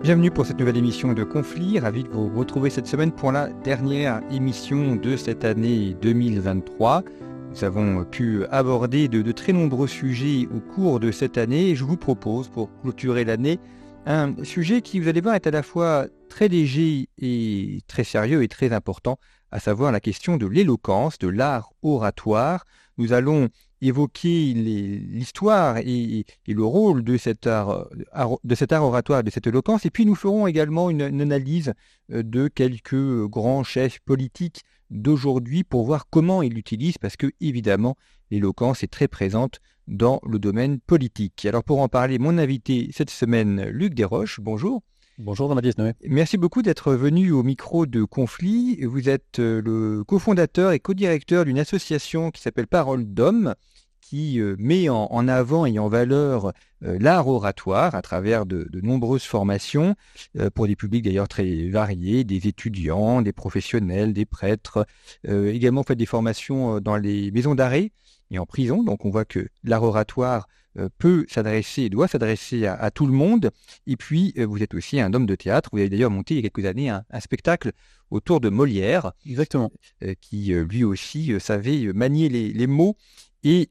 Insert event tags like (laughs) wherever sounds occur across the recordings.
Bienvenue pour cette nouvelle émission de Conflit. Ravi de vous retrouver cette semaine pour la dernière émission de cette année 2023. Nous avons pu aborder de, très nombreux sujets au cours de cette année je vous propose, pour clôturer l'année, un sujet qui, vous allez voir, est à la fois très léger et très sérieux et très important, à savoir la question de l'éloquence, de l'art oratoire. Nous allons évoquer l'histoire et, le rôle de cet, art, de cet oratoire, de cette éloquence, et puis nous ferons également une, analyse euh, de quelques grands chefs politiques d'aujourd'hui pour voir comment ils l'utilisent, parce que évidemment l'éloquence est très présente dans le domaine politique. Alors pour en parler, mon invité cette semaine, Luc Desroches, bonjour. Bonjour Jean-Baptiste Noé. Merci beaucoup d'être venu au micro de Conflit. Vous êtes euh, le cofondateur et co-directeur d'une association qui s'appelle Parole d'Homme, qui euh, met en, avant et en valeur euh, l'art oratoire à travers de, nombreuses formations pour des publics d'ailleurs très variés, des étudiants, des professionnels, des prêtres, également fait des formations dans les maisons d'arrêt et en prison. Donc on voit que l'art oratoire peut s'adresser, doit s'adresser à, tout le monde. Et puis, euh, vous êtes aussi un homme de théâtre. Vous avez d'ailleurs monté il y a quelques années un, spectacle autour de Molière. Exactement. Euh, qui lui aussi savait manier les, mots et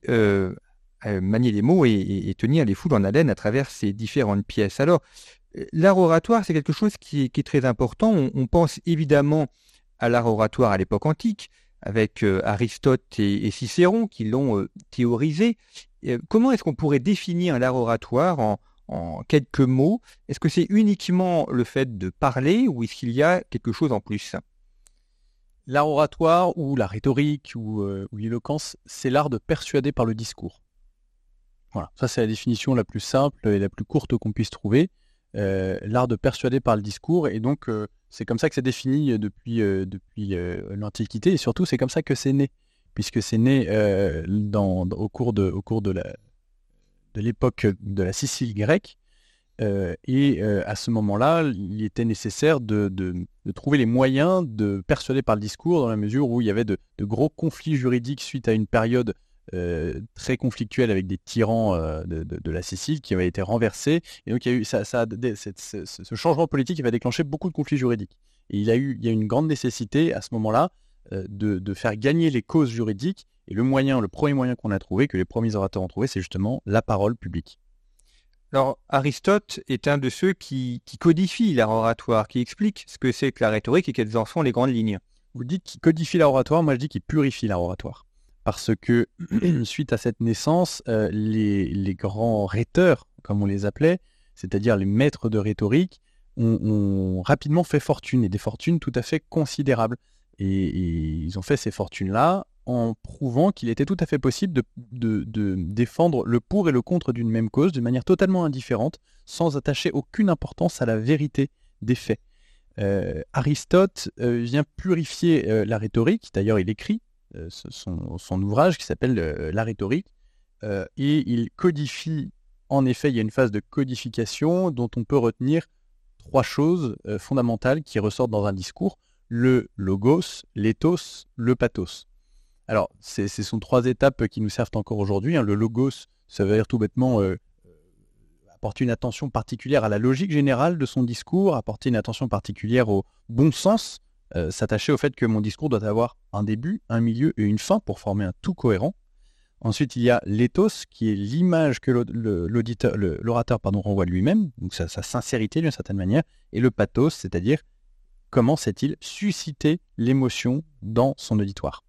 manier les mots et, tenir les foules en haleine à travers ses différentes pièces. Alors, l'art oratoire, c'est quelque chose qui est, très important. On, pense évidemment à l'art oratoire à l'époque antique, avec Aristote et, Cicéron qui l'ont théorisé. Euh, comment est-ce qu'on pourrait définir l'art oratoire en, quelques mots? Est-ce que c'est uniquement le fait de parler ou est-ce qu'il y a quelque chose en plus? L'art oratoire ou la rhétorique euh, ou, l'éloquence, c'est l'art de persuader par le discours. Voilà, ça c'est la définition la plus simple et la plus courte qu'on puisse trouver. Euh, l'art de persuader par le discours et donc c'est comme ça que c'est défini depuis, depuis l'Antiquité et surtout c'est comme ça que c'est né puisque c'est né euh, au cours de, l'époque de la Sicile grecque. Euh, et euh, à ce moment-là, il était nécessaire de, trouver les moyens de persuader par le discours, dans la mesure où il y avait de, gros conflits juridiques suite à une période très conflictuelle avec des tyrans de, la Sicile qui avaient été renversés. Et donc, il y a eu, ce changement politique avait déclenché beaucoup de conflits juridiques. Et il, eu, y a une grande nécessité à ce moment-là euh, de, faire gagner les causes juridiques. Et le moyen, le premier moyen qu'on a trouvé, que les premiers orateurs ont trouvé, c'est justement la parole publique. Alors, Aristote est un de ceux qui, codifie l'art oratoire, qui explique ce que c'est que la rhétorique et quelles en sont les grandes lignes. Vous dites qu'il codifie l'art oratoire, moi je dis qu'il purifie l'art oratoire. Parce que, (clears throat) suite à cette naissance, euh, les, grands rhéteurs, comme on les appelait, c'est-à-dire les maîtres de rhétorique, ont rapidement fait fortune, et des fortunes tout à fait considérables. Et, ils ont fait ces fortunes-là en prouvant qu'il était tout à fait possible de, défendre le pour et le contre d'une même cause d'une manière totalement indifférente, sans attacher aucune importance à la vérité des faits. Euh, Aristote euh, vient purifier euh, la rhétorique, d'ailleurs il écrit son, son, ouvrage qui s'appelle La rhétorique, et il codifie, en effet il y a une phase de codification dont on peut retenir trois choses fondamentales qui ressortent dans un discours le logos, l'éthos, le pathos. Alors, ce sont trois étapes qui nous servent encore aujourd'hui. Hein. Le logos, ça veut dire tout bêtement euh, euh, apporter une attention particulière à la logique générale de son discours, apporter une attention particulière au bon sens, euh, s'attacher au fait que mon discours doit avoir un début, un milieu et une fin pour former un tout cohérent. Ensuite, il y a l'éthos, qui est l'image que l'orateur renvoie lui-même, donc sa sincérité d'une certaine manière, et le pathos, c'est-à-dire comment sait-il susciter l'émotion dans son auditoire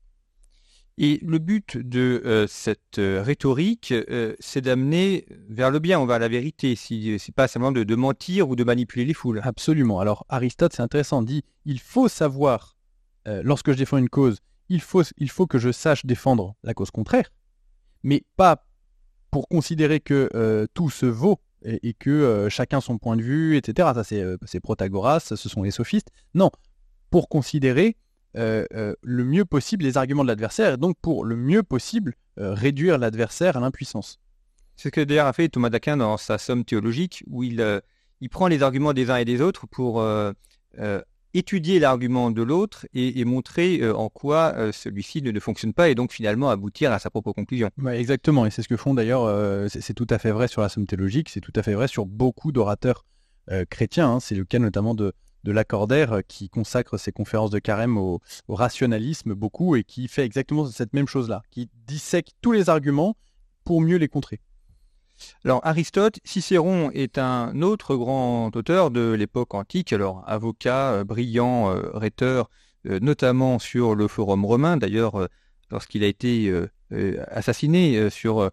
et le but de euh, cette euh, rhétorique, euh, c'est d'amener vers le bien, on va la vérité. Si, c'est pas simplement de, mentir ou de manipuler les foules. Absolument. Alors Aristote, c'est intéressant, dit il faut savoir, lorsque je défends une cause, il faut que je sache défendre la cause contraire, mais pas pour considérer que tout se vaut et, que chacun son point de vue, etc. Ça, c'est, Protagoras, ce sont les sophistes. Non, pour considérer le mieux possible les arguments de l'adversaire et donc pour le mieux possible réduire l'adversaire à l'impuissance. C'est ce que d'ailleurs a fait Thomas d'Aquin dans sa somme théologique, où il prend les arguments des uns et des autres pour étudier l'argument de l'autre et, montrer euh, en quoi euh, celui-ci ne, fonctionne pas et donc finalement aboutir à sa propre conclusion. exactement, et c'est ce que font d'ailleurs, euh, c'est tout à fait vrai sur la somme théologique, c'est tout à fait vrai sur beaucoup d'orateurs chrétiens. Hein. C'est le cas notamment de, de qui consacre ses conférences de carême au, rationalisme beaucoup et qui fait exactement cette même chose-là, qui dissèque tous les arguments pour mieux les contrer. Alors Aristote, Cicéron est un autre grand auteur de l'époque antique, alors avocat, euh, brillant, euh, rhéteur, euh, notamment sur le forum romain. D'ailleurs, lorsqu'il a été assassiné sur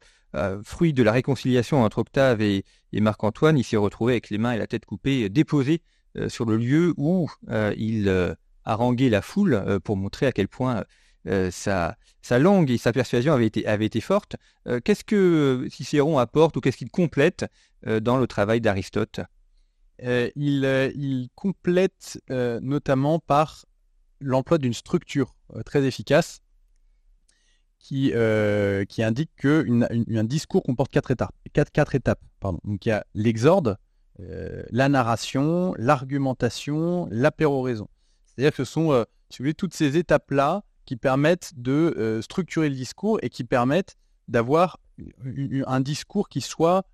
fruit de la réconciliation entre Octave et, et Marc-Antoine, il s'est retrouvé avec les mains et la tête coupées, déposé sur le lieu où il haranguait la foule pour montrer à quel point sa, sa, langue et sa persuasion avaient été, fortes. qu'est-ce que Cicéron apporte ou qu'est-ce qu'il complète dans le travail d'Aristote? Il, complète notamment par l'emploi d'une structure très efficace qui, indique qu'un discours comporte quatre étapes. Quatre, étapes pardon. Donc il y a l'exorde, euh, la narration, l'argumentation, la péroraison. C'est-à-dire que ce sont, euh, toutes ces étapes-là qui permettent de euh, structurer le discours et qui permettent d'avoir un discours qui soit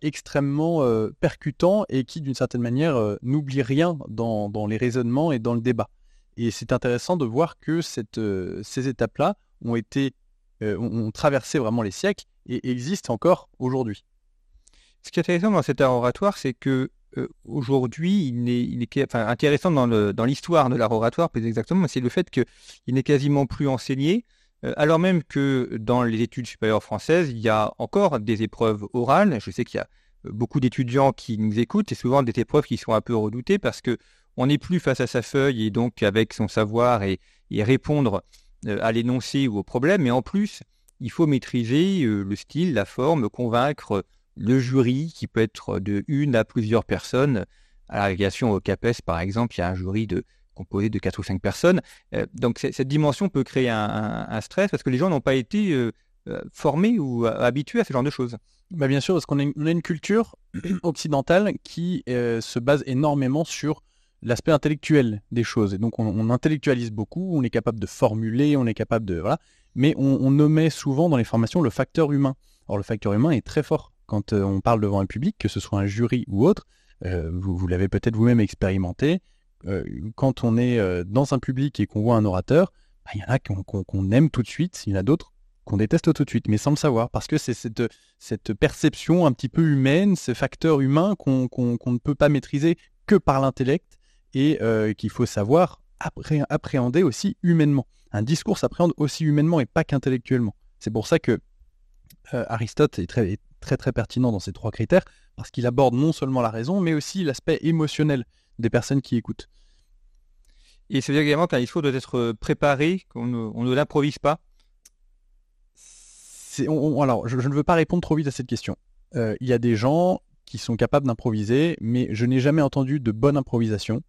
extrêmement percutant et qui, d'une certaine manière, n'oublie rien dans, les raisonnements et dans le débat. Et c'est intéressant de voir que ces étapes-là ont été ont traversé vraiment les siècles et existent encore aujourd'hui. Ce qui est intéressant dans cet art oratoire, c'est que euh, aujourd'hui, il est, enfin, intéressant dans l'histoire de l'art oratoire, plus exactement, c'est le fait qu'il n'est quasiment plus enseigné, euh, alors même que dans les études supérieures françaises, il y a encore des épreuves orales. Je sais qu'il y a euh, beaucoup d'étudiants qui nous écoutent et souvent des épreuves qui sont un peu redoutées parce que on n'est plus face à sa feuille et donc avec son savoir et, répondre à l'énoncé ou au problème, mais en plus, il faut maîtriser le style, la forme, convaincre le jury qui peut être de une à plusieurs personnes. À l'agrégation au CAPES, par exemple, il y a un jury de, composé de quatre ou cinq personnes. Euh, donc cette dimension peut créer un, stress parce que les gens n'ont pas été euh, euh, formés ou habitués à ce genre de choses. Bah bien sûr, parce qu'on a, une culture (clears throat) occidentale qui se base énormément sur l'aspect intellectuel des choses. Et donc on, intellectualise beaucoup, on est capable de formuler, on est capable de... Voilà. Mais on, on nommait souvent dans les formations le facteur humain. Or le facteur humain est très fort quand euh, on parle devant un public, que ce soit un jury ou autre, euh, vous, l'avez peut-être vous-même expérimenté, euh, quand on est dans un public et qu'on voit un orateur, bah, il y en a qu'on aime tout de suite, il y en a d'autres qu'on déteste tout de suite, mais sans le savoir, parce que c'est cette, perception un petit peu humaine, ce facteur humain qu'on ne peut pas maîtriser que par l'intellect et qu'il faut savoir appréhender aussi humainement. Un discours s'appréhende aussi humainement et pas qu'intellectuellement. C'est pour ça que Aristote est très, très très pertinent dans ces trois critères, parce qu'il aborde non seulement la raison, mais aussi l'aspect émotionnel des personnes qui écoutent. Et ça veut dire également qu'un discours doit être préparé, qu'on ne, l'improvise pas Alors, je, ne veux pas répondre trop vite à cette question. Euh, il y a des gens qui sont capables d'improviser, mais je n'ai jamais entendu de bonne improvisation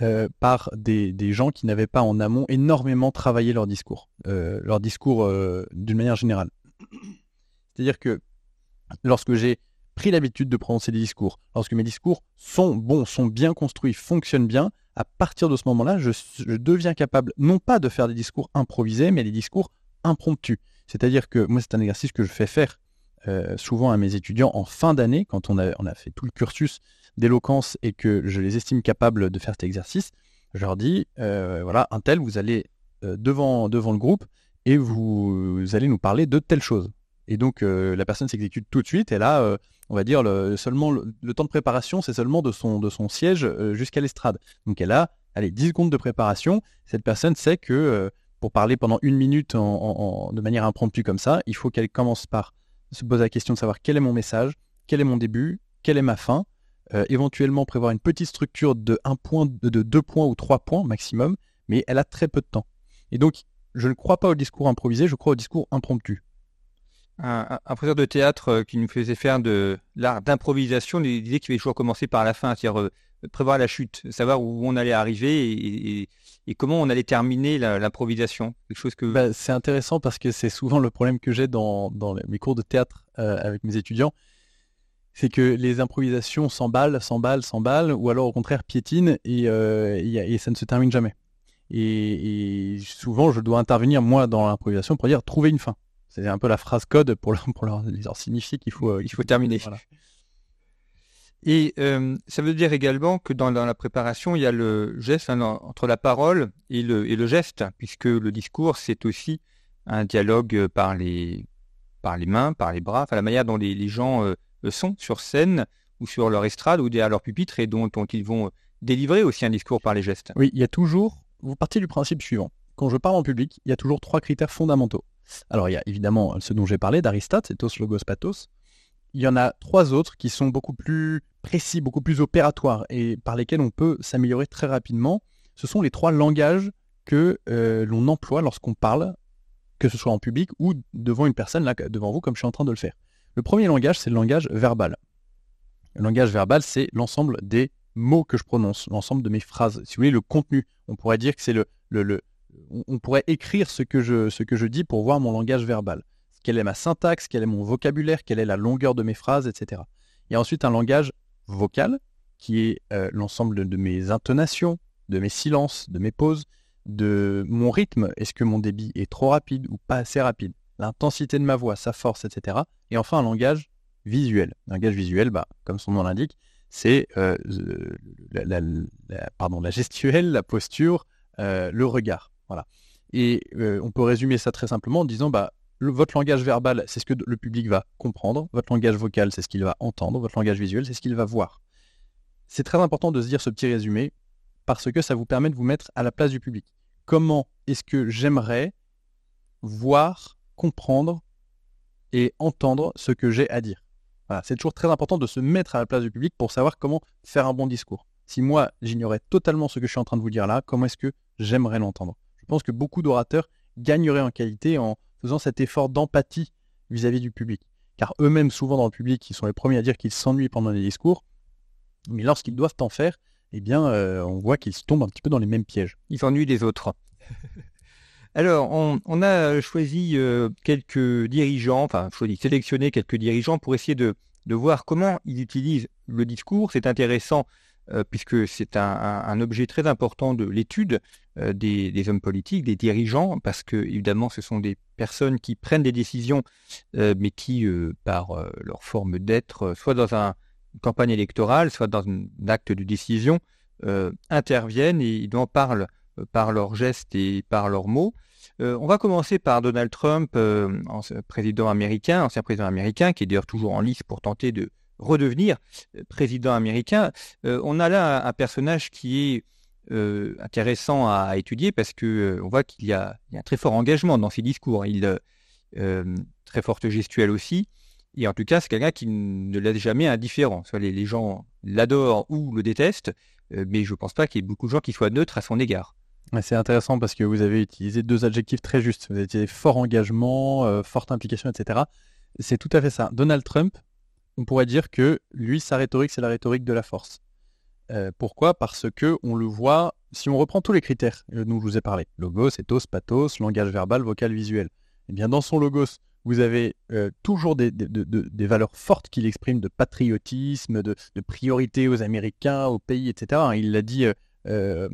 euh, par des, gens qui n'avaient pas en amont énormément travaillé leur discours, euh, leur discours d'une manière générale. C'est-à-dire que lorsque j'ai pris l'habitude de prononcer des discours, lorsque mes discours sont bons, sont bien construits, fonctionnent bien, à partir de ce moment-là, je, deviens capable non pas de faire des discours improvisés, mais des discours impromptus. C'est-à-dire que moi, c'est un exercice que je fais faire euh, souvent à mes étudiants en fin d'année, quand on a, fait tout le cursus d'éloquence et que je les estime capables de faire cet exercice. Je leur dis, euh, voilà, un tel, vous allez euh, devant, devant le groupe et vous allez nous parler de telle chose. Et donc, euh, la personne s'exécute tout de suite. Et là, euh, on va dire, le, seulement le, temps de préparation, c'est seulement de son, de son siège euh, jusqu'à l'estrade. Donc, elle a, allez, 10 secondes de préparation. Cette personne sait que pour parler pendant une minute de manière impromptue comme ça, il faut qu'elle commence par se poser la question de savoir quel est mon message, quel est mon début, quelle est ma fin. éventuellement prévoir une petite structure de un point, de deux points ou trois points maximum, mais elle a très peu de temps. Et donc, je ne crois pas au discours improvisé, je crois au discours impromptu un, professeur de théâtre euh, qui nous faisait faire de l'art d'improvisation, disait qu'il fallait toujours commencer par la fin, c'est-à-dire euh, prévoir la chute, savoir où on allait arriver et, comment on allait terminer l'improvisation. Bah, c'est intéressant parce que c'est souvent le problème que j'ai dans, mes cours de théâtre euh, avec mes étudiants, c'est que les improvisations s'emballent, s'emballent, s'emballent, ou alors au contraire piétinent et, ça ne se termine jamais. Et, souvent, je dois intervenir moi dans l'improvisation pour dire trouver une fin. C'est un peu la phrase code pour, leur, signifier qu'il faut, euh, il faut terminer. Et ça veut dire également que dans, la préparation, il y a le geste hein, entre la parole et le, et le geste, puisque le discours, c'est aussi un dialogue par les, par les mains, par les bras, enfin la manière dont les, gens sont sur scène ou sur leur estrade ou derrière leur pupitre et dont, dont ils vont délivrer aussi un discours par les gestes. Oui, il y a toujours, vous partez du principe suivant. Quand je parle en public, il y a toujours trois critères fondamentaux. Alors il y a évidemment ce dont j'ai parlé d'Aristote, c'est logos, pathos. Il y en a trois autres qui sont beaucoup plus précis, beaucoup plus opératoires et par lesquels on peut s'améliorer très rapidement. Ce sont les trois langages que euh, l'on emploie lorsqu'on parle, que ce soit en public ou devant une personne là devant vous, comme je suis en train de le faire. Le premier langage, c'est le langage verbal. Le langage verbal, c'est l'ensemble des mots que je prononce, l'ensemble de mes phrases. Si vous voulez, le contenu. On pourrait dire que c'est le, on pourrait écrire ce que, je, ce que je dis pour voir mon langage verbal. Quelle est ma syntaxe, quel est mon vocabulaire, quelle est la longueur de mes phrases, etc. Il y a ensuite un langage vocal, qui est euh, l'ensemble de, mes intonations, de mes silences, de mes pauses, de mon rythme. Est-ce que mon débit est trop rapide ou pas assez rapide? L'intensité de ma voix, sa force, etc. Et enfin un langage visuel. Un langage visuel, bah, comme son nom l'indique, c'est euh, la, gestuelle, la posture, euh, le regard. Voilà. Et euh, on peut résumer ça très simplement en disant bah, votre langage verbal, c'est ce que le public va comprendre, votre langage vocal, c'est ce qu'il va entendre, votre langage visuel, c'est ce qu'il va voir. C'est très important de se dire ce petit résumé parce que ça vous permet de vous mettre à la place du public. Comment est-ce que j'aimerais voir, comprendre et entendre ce que j'ai à dire? C'est toujours très important de se mettre à la place du public pour savoir comment faire un bon discours. Si moi, j'ignorais totalement ce que je suis en train de vous dire là, comment est-ce que j'aimerais l'entendre? Pense que beaucoup d'orateurs gagneraient en qualité en faisant cet effort d'empathie vis-à-vis du public. Car eux-mêmes, souvent dans le public, ils sont les premiers à dire qu'ils s'ennuient pendant les discours. Mais lorsqu'ils doivent en faire, eh bien, euh, on voit qu'ils tombent un petit peu dans les mêmes pièges. Ils s'ennuient des autres. (laughs) Alors, on, a choisi euh, quelques dirigeants, enfin, choisi, sélectionné quelques dirigeants pour essayer de, voir comment ils utilisent le discours. C'est intéressant puisque c'est un, objet très important de l'étude euh, des, hommes politiques, des dirigeants, parce que évidemment ce sont des personnes qui prennent des décisions, euh, mais qui, par leur forme d'être, soit dans une campagne électorale, soit dans un acte de décision, interviennent et ils en parlent par leurs gestes et par leurs mots. on va commencer par Donald Trump, président américain, ancien président américain, qui est d'ailleurs toujours en lice pour tenter de redevenir euh, président américain. Euh, on a là un, personnage qui est euh, intéressant à, étudier parce que on voit qu'il y, a un très fort engagement dans ses discours. Il très forte gestuelle aussi. Et en tout cas, c'est quelqu'un qui ne laisse jamais indifférent. Soit les, gens l'adorent ou le détestent, mais je ne pense pas qu'il y ait beaucoup de gens qui soient neutres à son égard. C'est intéressant parce que vous avez utilisé deux adjectifs très justes. Vous avez utilisé fort engagement, forte implication, etc. C'est tout à fait ça. Donald Trump, on pourrait dire que lui, sa rhétorique, c'est la rhétorique de la force. Euh, pourquoi? Parce que on le voit, si on reprend tous les critères dont je vous ai parlé, logos, ethos, pathos, langage verbal, vocal, visuel, eh bien dans son logos, vous avez euh, toujours des, valeurs fortes qu'il exprime de patriotisme, de, priorité aux Américains, au pays, etc. Il l'a dit euh,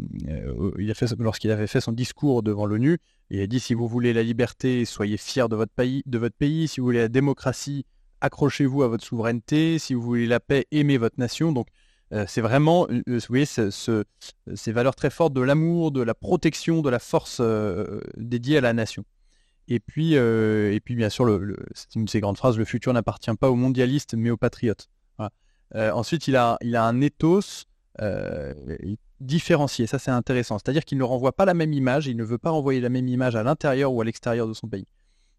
lorsqu'il avait fait son discours devant l'ONU, il a dit si vous voulez la liberté, soyez fiers de votre pays, de votre pays. Si vous voulez la démocratie, accrochez-vous à votre souveraineté, si vous voulez la paix, aimez votre nation. Donc euh, c'est vraiment, euh, vous voyez, ces valeurs très fortes de l'amour, de la protection, de la force euh, dédiée à la nation. Et puis, et puis bien sûr, c'est une de ces grandes phrases, le futur n'appartient pas aux mondialistes, mais aux patriotes. ensuite, il a, il a un ethos différencié, ça c'est intéressant. C'est-à-dire qu'il ne renvoie pas la même image, il ne veut pas renvoyer la même image à l'intérieur ou à l'extérieur de son pays.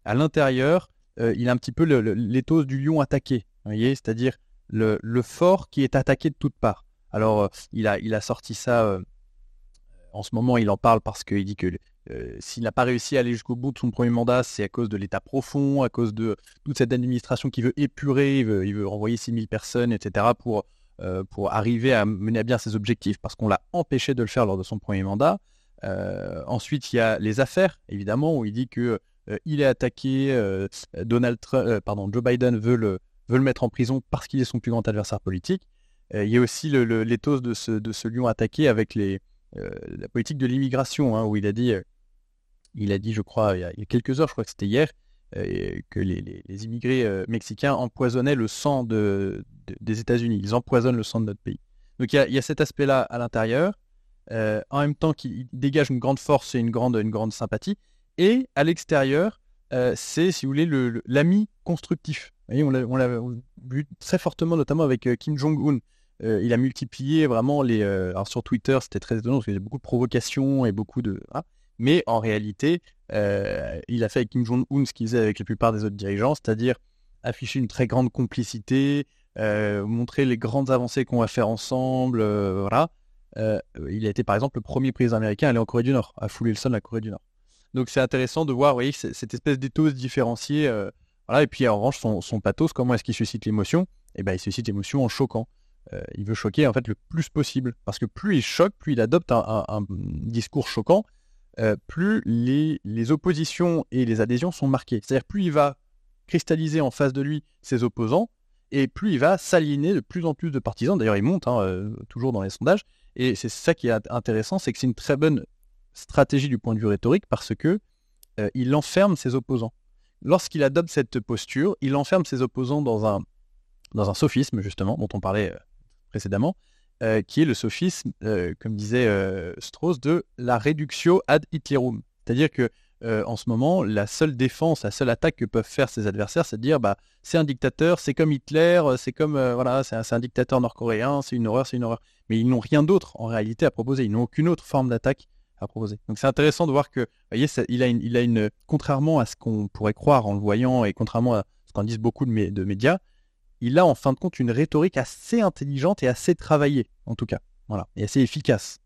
À l'intérieur, euh, il a un petit peu l'éthos du lion attaqué, voyez, c'est-à-dire le, fort qui est attaqué de toutes parts. Alors, euh, il, a, sorti ça, euh, en ce moment, il en parle parce qu'il dit que s'il n'a pas réussi à aller jusqu'au bout de son premier mandat, c'est à cause de l'État profond, à cause de toute cette administration qui veut épurer, il veut, il veut renvoyer 6000 personnes, etc., pour, pour arriver à mener à bien ses objectifs, parce qu'on l'a empêché de le faire lors de son premier mandat. ensuite, il y a les affaires, évidemment, où il dit que il est attaqué, euh, Donald euh, pardon, Joe Biden veut le, veut le mettre en prison parce qu'il est son plus grand adversaire politique. il y a aussi l'éthos de ce, de ce lion attaqué avec les, la politique de l'immigration, hein, où il a dit, il a dit, je crois, il y a, quelques heures, je crois que c'était hier, que les, immigrés mexicains empoisonnaient le sang de, des États-Unis. Ils empoisonnent le sang de notre pays. Donc il y, a cet aspect-là à l'intérieur, en même temps qu'il dégage une grande force et une grande, une grande sympathie. Et à l'extérieur, c'est, si vous voulez, l'ami constructif. on l'a vu très fortement, notamment avec Kim Jong-un. il a multiplié vraiment les. alors sur Twitter, c'était très étonnant parce qu'il y a beaucoup de provocations et beaucoup de. Mais en réalité, euh, il a fait avec Kim Jong-un ce qu'il faisait avec la plupart des autres dirigeants, c'est-à-dire afficher une très grande complicité, euh, montrer les grandes avancées qu'on va faire ensemble. Euh, il a été par exemple le premier président américain à aller en Corée du Nord, à fouler le sol de la Corée du Nord. Donc c'est intéressant de voir voyez, cette espèce d'éthos différencié. voilà. Et puis en revanche, son, pathos, comment est-ce qu'il suscite l'émotion? Eh ben, il suscite l'émotion en choquant. il veut choquer en fait le plus possible. Parce que plus il choque, plus il adopte un discours choquant, euh, plus les, oppositions et les adhésions sont marquées. C'est-à-dire plus il va cristalliser en face de lui ses opposants, et plus il va s'aligner de plus en plus de partisans. D'ailleurs, il monte hein, euh, toujours dans les sondages. Et c'est ça qui est intéressant, c'est que c'est une très bonne stratégie du point de vue rhétorique parce que euh, il enferme ses opposants. Lorsqu'il adopte cette posture, il enferme ses opposants dans un, dans un sophisme, justement, dont on parlait précédemment, euh, qui est le sophisme, euh, comme disait euh, Strauss, de la reductio ad Hitlerum. C'est-à-dire que en ce moment, la seule défense, la seule attaque que peuvent faire ses adversaires, c'est de dire bah c'est un dictateur, c'est comme Hitler, c'est comme voilà, c'est un, dictateur nord-coréen, c'est une horreur, c'est une horreur. Mais ils n'ont rien d'autre en réalité à proposer. Ils n'ont aucune autre forme d'attaque proposer. Donc c'est intéressant de voir que, voyez, il a une, il a une, contrairement à ce qu'on pourrait croire en le voyant et contrairement à ce qu'en disent beaucoup de, de médias, il a en fin de compte une rhétorique assez intelligente et assez travaillée, en tout cas. Voilà, et assez efficace.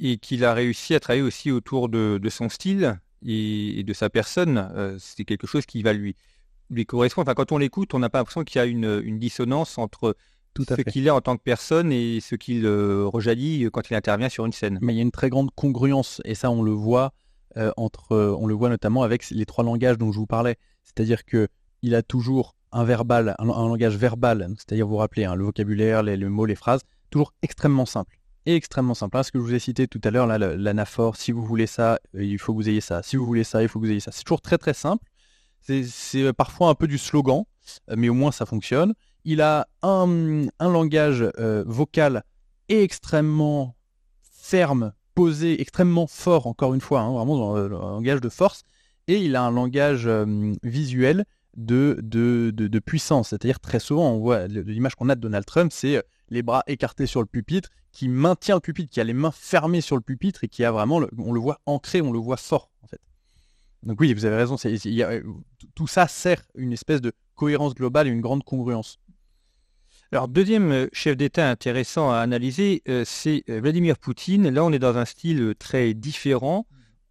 Et qu'il a réussi à travailler aussi autour de, son style et, de sa personne. Euh, c'est quelque chose qui va lui, lui correspondre. Enfin, quand on l'écoute, on n'a pas l'impression qu'il y a une, dissonance entre tout ce qu'il est en tant que personne et ce qu'il euh, rejaillit quand il intervient sur une scène. Mais il y a une très grande congruence, et ça on le voit euh, entre, on le voit notamment avec les trois langages dont je vous parlais. C'est-à-dire que il a toujours un verbal, un, langage verbal, c'est-à-dire vous rappelez hein, le vocabulaire, les, mots, les phrases, toujours extrêmement simple. Et extrêmement simple. Hein, ce que je vous ai cité tout à l'heure, l'anaphore, si vous voulez ça, euh, il faut que vous ayez ça. Si vous voulez ça, il faut que vous ayez ça. C'est toujours très très simple. C'est euh, parfois un peu du slogan, euh, mais au moins ça fonctionne. Il a un, langage vocal extrêmement ferme, posé, extrêmement fort, encore une fois, hein, vraiment un langage de force. Et il a un langage visuel de, puissance. C'est-à-dire très souvent, on voit l'image qu'on a de Donald Trump, c'est euh, les bras écartés sur le pupitre, qui maintient le pupitre, qui a les mains fermées sur le pupitre et qui a vraiment, on le voit ancré, on le voit fort en fait. Donc oui, vous avez raison, euh, tout ça sert une espèce de cohérence globale et une grande congruence. Alors, deuxième euh, chef d'État intéressant à analyser, c'est Vladimir Poutine. Là, on est dans un style très différent.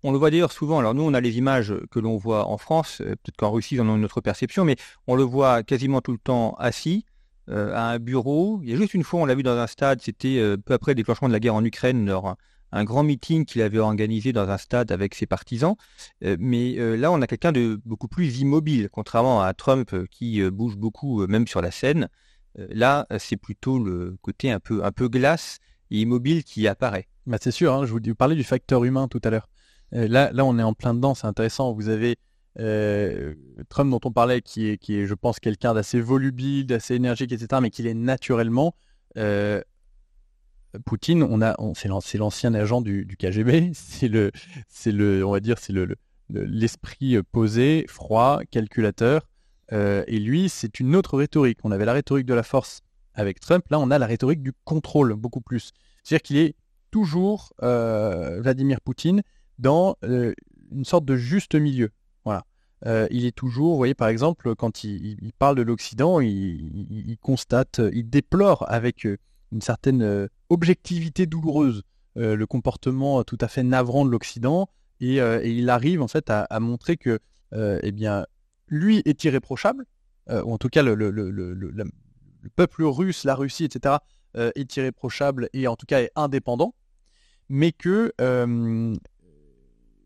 On le voit d'ailleurs souvent. Alors nous, on a les images que l'on voit en France. Euh, peut-être qu'en Russie, ils en ont une autre perception, mais on le voit quasiment tout le temps assis euh, à un bureau. Il y a juste une fois, on l'a vu dans un stade. C'était euh, peu après le déclenchement de la guerre en Ukraine, lors un, grand meeting qu'il avait organisé dans un stade avec ses partisans. mais là, on a quelqu'un de beaucoup plus immobile, contrairement à Trump qui bouge beaucoup, même sur la scène. Là, c'est plutôt le côté un peu, glace et immobile qui apparaît. Bah c'est sûr, hein, je vous parlais du facteur humain tout à l'heure. Euh, là, là, on est en plein dedans, c'est intéressant. Vous avez euh, Trump dont on parlait, qui est, je pense, quelqu'un d'assez volubile, d'assez énergique, etc., mais qui est naturellement. Euh, Poutine, on a, c'est l'ancien agent du, KGB, (laughs) c'est le, c'est le, on va dire, c'est le, l'esprit posé, froid, calculateur. Et lui, c'est une autre rhétorique. On avait la rhétorique de la force avec Trump. Là, on a la rhétorique du contrôle beaucoup plus. C'est-à-dire qu'il est toujours Vladimir Poutine dans euh, une sorte de juste milieu. Voilà. Euh, il est toujours, vous voyez par exemple, quand il, parle de l'Occident, il, constate, il déplore avec euh, une certaine objectivité douloureuse le comportement tout à fait navrant de l'Occident et, il arrive en fait à, montrer que eh bien, lui est irréprochable, ou en tout cas le, le, peuple russe, la Russie, etc., est irréprochable et en tout cas est indépendant, mais que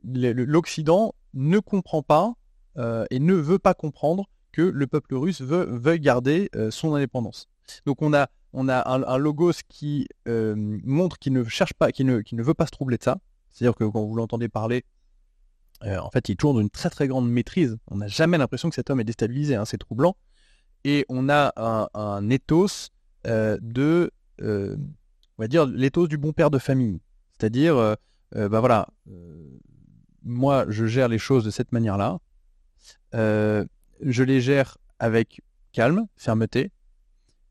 l'Occident ne comprend pas euh, et ne veut pas comprendre que le peuple russe veut, veuille garder euh, son indépendance. Donc on a, un, logos qui euh, montre qu'il ne cherche pas, qu'il ne, veut pas se troubler de ça. C'est-à-dire que quand vous l'entendez parler, en fait, il toujours d'une très très grande maîtrise. On n'a jamais l'impression que cet homme est déstabilisé, hein, c'est troublant. Et on a un, ethos de, on va dire, l'éthos du bon père de famille. C'est-à-dire, bah voilà, moi je gère les choses de cette manière-là. je les gère avec calme, fermeté.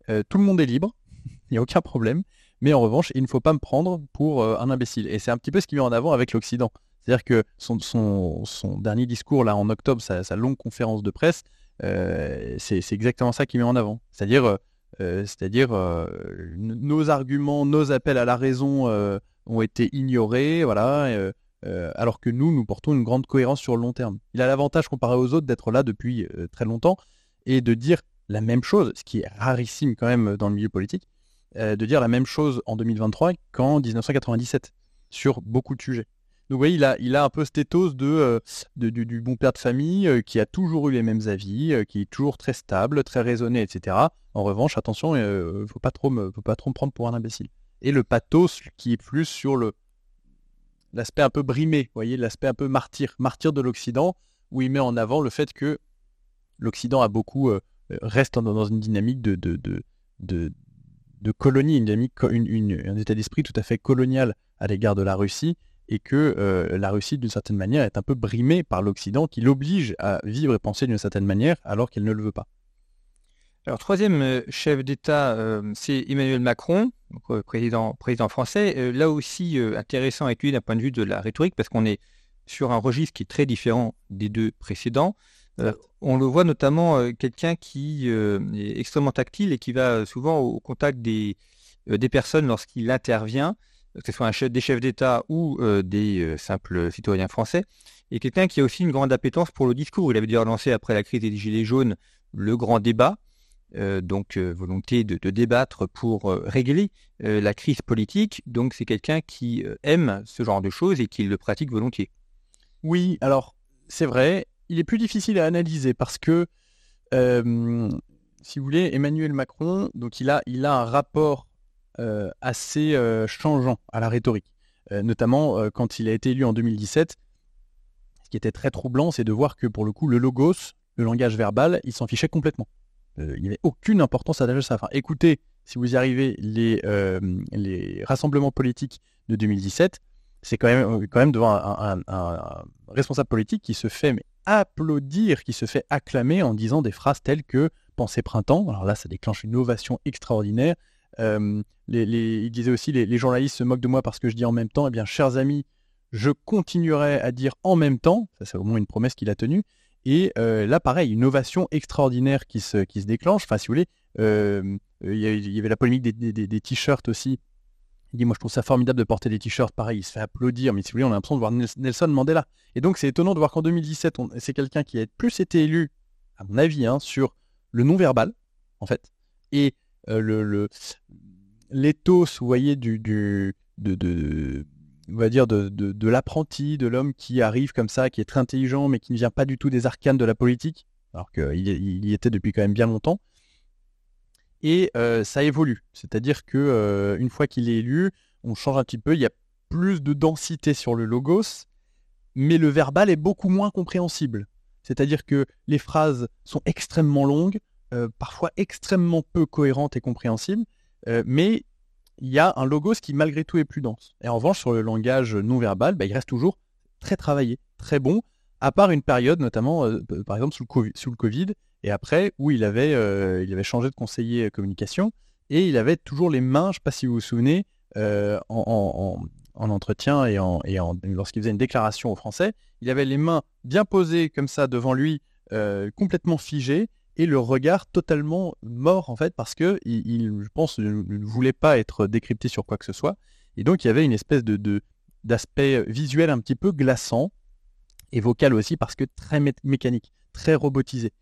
tout le monde est libre, (laughs) il n'y a aucun problème. Mais en revanche, il ne faut pas me prendre pour un imbécile. Et c'est un petit peu ce qu'il met en avant avec l'Occident. C'est-à-dire que son, dernier discours, là, en octobre, sa, longue conférence de presse, c'est exactement ça qu'il met en avant. C'est-à-dire, c'est-à-dire nos arguments, nos appels à la raison ont été ignorés, voilà, alors que nous, nous portons une grande cohérence sur le long terme. Il a l'avantage comparé aux autres d'être là depuis très longtemps et de dire la même chose, ce qui est rarissime quand même dans le milieu politique, de dire la même chose en 2023 qu'en 1997 sur beaucoup de sujets. Donc vous voyez, il a, il un peu cet ethos de, du, bon père de famille qui a toujours eu les mêmes avis, qui est toujours très stable, très raisonné, etc. En revanche, attention, il ne faut, pas trop me, prendre pour un imbécile. Et le pathos qui est plus sur l'aspect un peu brimé, voyez, l'aspect un peu martyr, martyr de l'Occident, où il met en avant le fait que l'Occident a beaucoup reste dans, une dynamique de, de, de, colonie, une dynamique, un état d'esprit tout à fait colonial à l'égard de la Russie, et que la Russie, d'une certaine manière, est un peu brimée par l'Occident, qui l'oblige à vivre et penser d'une certaine manière, alors qu'elle ne le veut pas. Alors, troisième chef d'État, c'est Emmanuel Macron, président, président français. là aussi, intéressant à étudier d'un point de vue de la rhétorique, parce qu'on est sur un registre qui est très différent des deux précédents. on le voit notamment quelqu'un qui est extrêmement tactile et qui va souvent au contact des, des personnes lorsqu'il intervient, que ce soit des chefs d'État ou des simples citoyens français, et quelqu'un qui a aussi une grande appétence pour le discours. Il avait déjà lancé après la crise des Gilets jaunes le grand débat, euh, donc euh, volonté de, débattre pour euh, régler la crise politique. Donc c'est quelqu'un qui aime ce genre de choses et qui le pratique volontiers. Oui, alors c'est vrai, il est plus difficile à analyser parce que, si vous voulez, Emmanuel Macron, donc il a un rapport assez changeant à la rhétorique, notamment quand il a été élu en 2017. Ce qui était très troublant, c'est de voir que pour le coup, le logos, le langage verbal, il s'en fichait complètement. Euh, il n'y avait aucune importance à ça. Enfin, écoutez, si vous y arrivez, les, euh, rassemblements politiques de 2017, c'est quand même, euh, quand même devant un, responsable politique qui se fait applaudir, qui se fait acclamer en disant des phrases telles que Pensez printemps. Alors là, ça déclenche une ovation extraordinaire. Les, il disait aussi les, journalistes se moquent de moi parce que je dis en même temps. Eh bien, chers amis, je continuerai à dire en même temps. Ça, c'est au moins une promesse qu'il a tenue. Et euh, là, pareil, une ovation extraordinaire qui se, qui se déclenche. Enfin, si vous voulez, euh, il y, avait la polémique des, t-shirts aussi. Il dit, moi, je trouve ça formidable de porter des t-shirts. Pareil, il se fait applaudir. Mais si vous voulez, on a l'impression de voir Nelson Mandela. Et donc, c'est étonnant de voir qu'en 2017, c'est quelqu'un qui a plus été élu, à mon avis, hein, sur le non-verbal, en fait. Et euh, le l'éthos, vous voyez, du, de, de, l'apprenti, de l'homme qui arrive comme ça, qui est très intelligent, mais qui ne vient pas du tout des arcanes de la politique, alors qu'il y était depuis quand même bien longtemps. Et euh, ça évolue. C'est-à-dire que euh, une fois qu'il est élu, on change un petit peu, il y a plus de densité sur le logos, mais le verbal est beaucoup moins compréhensible. C'est-à-dire que les phrases sont extrêmement longues, euh, parfois extrêmement peu cohérentes et compréhensibles, mais il y a un logos qui malgré tout est plus dense. Et en revanche, sur le langage non verbal, bah, il reste toujours très travaillé, très bon, à part une période, notamment euh, par exemple sous le, COVID, et après où il avait, euh, changé de conseiller communication, et il avait toujours les mains, je ne sais pas si vous vous souvenez, euh, en, entretien et, et lorsqu'il faisait une déclaration aux Français, il avait les mains bien posées comme ça devant lui, complètement figées, et le regard totalement mort en fait parce que il, je pense ne voulait pas être décrypté sur quoi que ce soit. Et donc il y avait une espèce de d'aspect visuel un petit peu glaçant et vocal aussi parce que très mécanique très robotisé.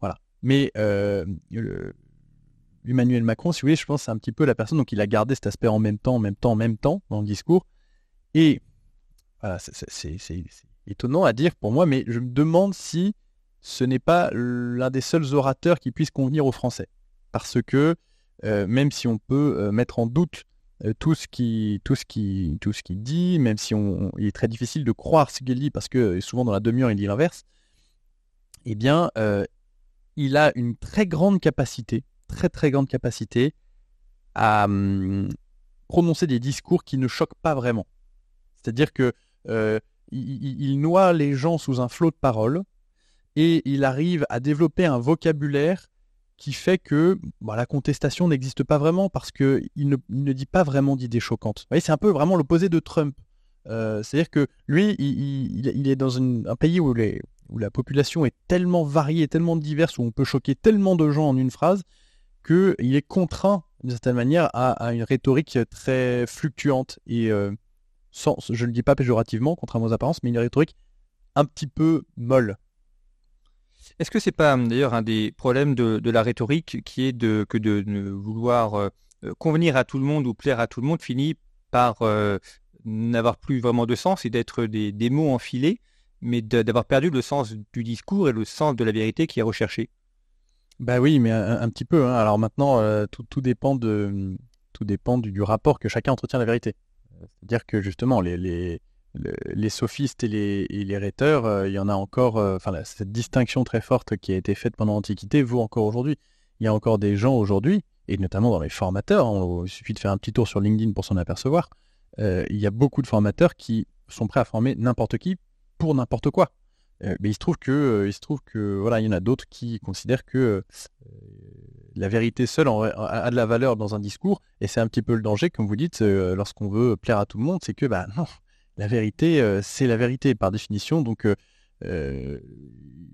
Voilà. Mais euh, Emmanuel Macron si vous voulez je pense c'est un petit peu la personne donc il a gardé cet aspect en même temps en même temps en même temps dans le discours. Et voilà c'est étonnant à dire pour moi mais je me demande si ce n'est pas l'un des seuls orateurs qui puisse convenir aux Français. Parce que euh, même si on peut euh, mettre en doute tout ce qui tout ce qu'il dit, même si on, il est très difficile de croire ce qu'il dit parce que souvent dans la demi-heure il dit l'inverse. Eh bien, il a une très grande capacité, très très grande capacité à hum, prononcer des discours qui ne choquent pas vraiment. C'est-à-dire que il, noie les gens sous un flot de paroles et il arrive à développer un vocabulaire qui fait que bah, la contestation n'existe pas vraiment parce qu'il ne, ne, dit pas vraiment d'idées choquantes. c'est un peu vraiment l'opposé de Trump. Euh, c'est-à-dire que lui, il, est dans un pays où, où, la population est tellement variée, tellement diverse, où on peut choquer tellement de gens en une phrase, qu'il est contraint, d'une certaine manière, à, une rhétorique très fluctuante et euh, sans, je ne le dis pas péjorativement, contrairement aux apparences, mais une rhétorique un petit peu molle. Est-ce que c'est pas d'ailleurs un des problèmes de, la rhétorique qui est de, que de, vouloir euh, convenir à tout le monde ou plaire à tout le monde finit par euh, n'avoir plus vraiment de sens et d'être des, mots enfilés, mais d'avoir perdu le sens du discours et le sens de la vérité qui est recherché? Bah oui, mais un, petit peu. Hein. Alors maintenant, euh, tout, dépend, de, tout dépend du, rapport que chacun entretient à la vérité. C'est-à-dire que justement, les sophistes et les, rhéteurs, euh, il y en a encore, euh, enfin cette distinction très forte qui a été faite pendant l'Antiquité vaut encore aujourd'hui. Il y a encore des gens aujourd'hui, et notamment dans les formateurs, hein, il suffit de faire un petit tour sur LinkedIn pour s'en apercevoir, euh, il y a beaucoup de formateurs qui sont prêts à former n'importe qui pour n'importe quoi. mais il se trouve que, il se trouve que voilà, il y en a d'autres qui considèrent que la vérité seule a, de la valeur dans un discours, et c'est un petit peu le danger, comme vous dites, lorsqu'on veut plaire à tout le monde, c'est que bah non, la vérité, euh, c'est la vérité par définition. Donc, euh, euh,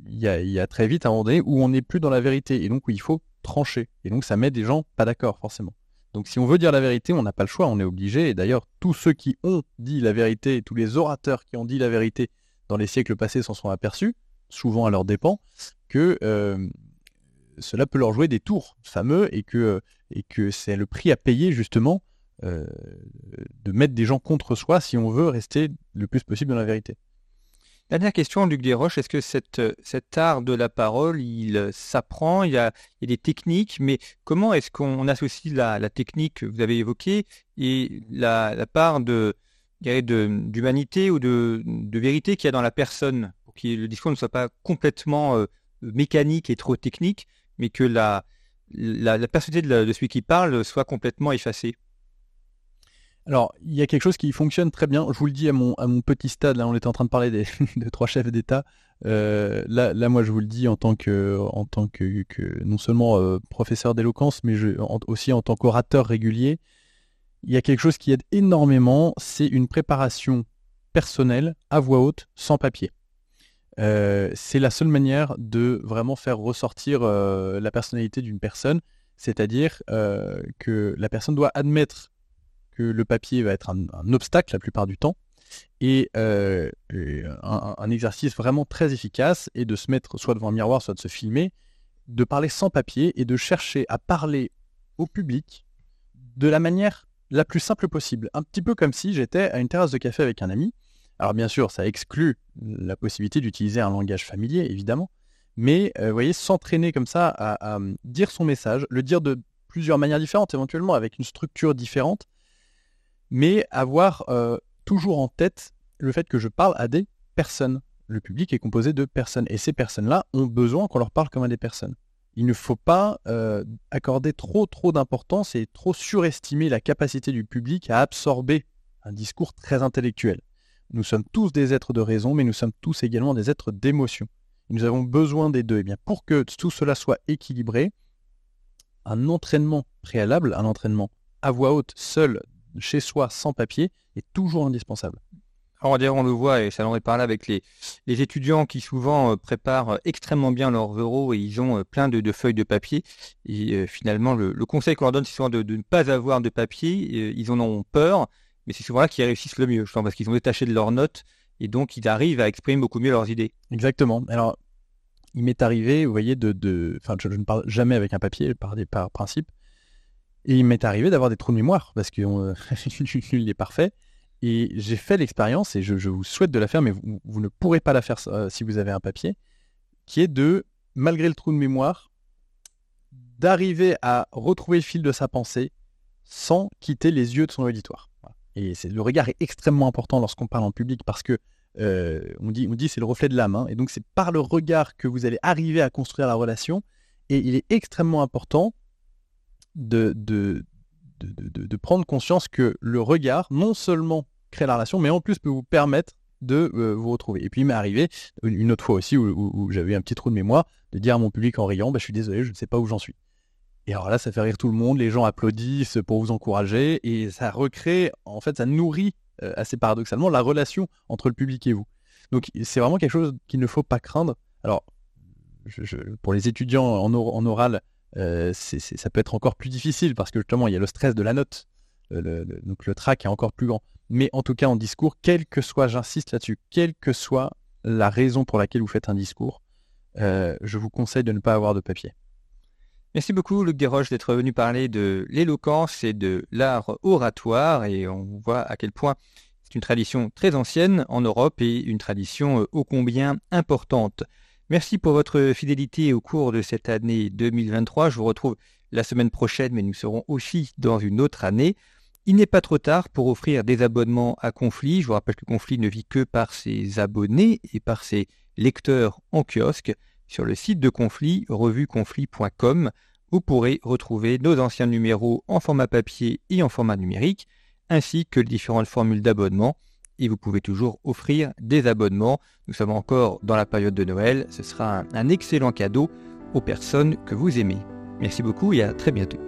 il y, a, très vite un moment donné où on n'est plus dans la vérité et donc où il faut trancher. Et donc, ça met des gens pas d'accord, forcément. Donc, si on veut dire la vérité, on n'a pas le choix, on est obligé. Et d'ailleurs, tous ceux qui ont dit la vérité, tous les orateurs qui ont dit la vérité dans les siècles passés s'en sont aperçus, souvent à leurs dépens, que cela peut leur jouer des tours fameux et que, et que c'est le prix à payer justement euh, de mettre des gens contre soi si on veut rester le plus possible dans la vérité. Dernière question, Luc Desroches, est-ce que cette, cet art de la parole, il s'apprend, il, y a des techniques, mais comment est-ce qu'on associe la, technique que vous avez évoquée et la, part de d'humanité ou de, vérité qu'il y a dans la personne, pour que le discours ne soit pas complètement euh, mécanique et trop technique, mais que la, personnalité de celui qui parle soit complètement effacée? Alors, il y a quelque chose qui fonctionne très bien. Je vous le dis à mon, à mon petit stade, là, on était en train de parler des, (laughs) de trois chefs d'État. Euh, là, moi, je vous le dis en tant que, en tant que, non seulement euh, professeur d'éloquence, mais aussi en tant qu'orateur régulier. Il y a quelque chose qui aide énormément, c'est une préparation personnelle à voix haute, sans papier. Euh, c'est la seule manière de vraiment faire ressortir la personnalité d'une personne, c'est-à-dire que la personne doit admettre le papier va être un, obstacle la plupart du temps. Et, euh, un, exercice vraiment très efficace est de se mettre soit devant un miroir, soit de se filmer, de parler sans papier et de chercher à parler au public de la manière la plus simple possible. Un petit peu comme si j'étais à une terrasse de café avec un ami. Alors bien sûr, ça exclut la possibilité d'utiliser un langage familier, évidemment. Mais euh, vous voyez, s'entraîner comme ça à, dire son message, le dire de plusieurs manières différentes, éventuellement avec une structure différente, mais avoir euh, toujours en tête le fait que je parle à des personnes. Le public est composé de personnes, et ces personnes-là ont besoin qu'on leur parle comme à des personnes. Il ne faut pas euh, accorder trop trop d'importance et trop surestimer la capacité du public à absorber un discours très intellectuel. Nous sommes tous des êtres de raison, mais nous sommes tous également des êtres d'émotion. Nous avons besoin des deux. Et eh bien, pour que tout cela soit équilibré, un entraînement préalable, un entraînement à voix haute, seul, chez soi sans papier est toujours indispensable. Alors on le voit, et ça en est parlé avec les, les étudiants qui souvent euh, préparent euh, extrêmement bien leurs euros et ils ont euh, plein de, feuilles de papier. Et finalement, le, conseil qu'on leur donne, c'est souvent de, ne pas avoir de papier. ils en ont peur, mais c'est souvent là qu'ils réussissent le mieux, parce qu'ils ont détaché de leurs notes et donc ils arrivent à exprimer beaucoup mieux leurs idées. Exactement. Alors, il m'est arrivé, vous voyez, de, Enfin, je, ne parle jamais avec un papier par, par principe, et il m'est arrivé d'avoir des trous de mémoire parce que euh, (laughs) il est parfait. Et j'ai fait l'expérience, et je, vous souhaite de la faire, mais vous, ne pourrez pas la faire euh, si vous avez un papier, qui est de, malgré le trou de mémoire, d'arriver à retrouver le fil de sa pensée sans quitter les yeux de son auditoire. Et le regard est extrêmement important lorsqu'on parle en public parce que euh, on dit, on dit c'est le reflet de l'âme. Hein. et donc c'est par le regard que vous allez arriver à construire la relation. Et il est extrêmement important de, de, de, prendre conscience que le regard, non seulement crée la relation, mais en plus peut vous permettre de euh, vous retrouver. Et puis il m'est arrivé une autre fois aussi où, j'avais un petit trou de mémoire de dire à mon public en riant, bah, je suis désolé, je ne sais pas où j'en suis. Et alors là, ça fait rire tout le monde, les gens applaudissent pour vous encourager, et ça recrée, en fait, ça nourrit euh, assez paradoxalement la relation entre le public et vous. Donc c'est vraiment quelque chose qu'il ne faut pas craindre. Alors, pour les étudiants en, oral, euh, ça peut être encore plus difficile parce que justement, il y a le stress de la note. donc le trac est encore plus grand. Mais en tout cas, en discours, quel que soit, j'insiste là-dessus, quelle que soit la raison pour laquelle vous faites un discours, euh, je vous conseille de ne pas avoir de papier. Merci beaucoup, Luc Desroches, d'être venu parler de l'éloquence et de l'art oratoire. Et on voit à quel point c'est une tradition très ancienne en Europe et une tradition euh, ô combien importante. Merci pour votre fidélité au cours de cette année 2023. Je vous retrouve la semaine prochaine, mais nous serons aussi dans une autre année. Il n'est pas trop tard pour offrir des abonnements à Conflit. Je vous rappelle que Conflit ne vit que par ses abonnés et par ses lecteurs en kiosque. Sur le site de Conflit, revueconflit.com, vous pourrez retrouver nos anciens numéros en format papier et en format numérique, ainsi que les différentes formules d'abonnement. Et vous pouvez toujours offrir des abonnements. Nous sommes encore dans la période de Noël. Ce sera un, excellent cadeau aux personnes que vous aimez. Merci beaucoup et à très bientôt.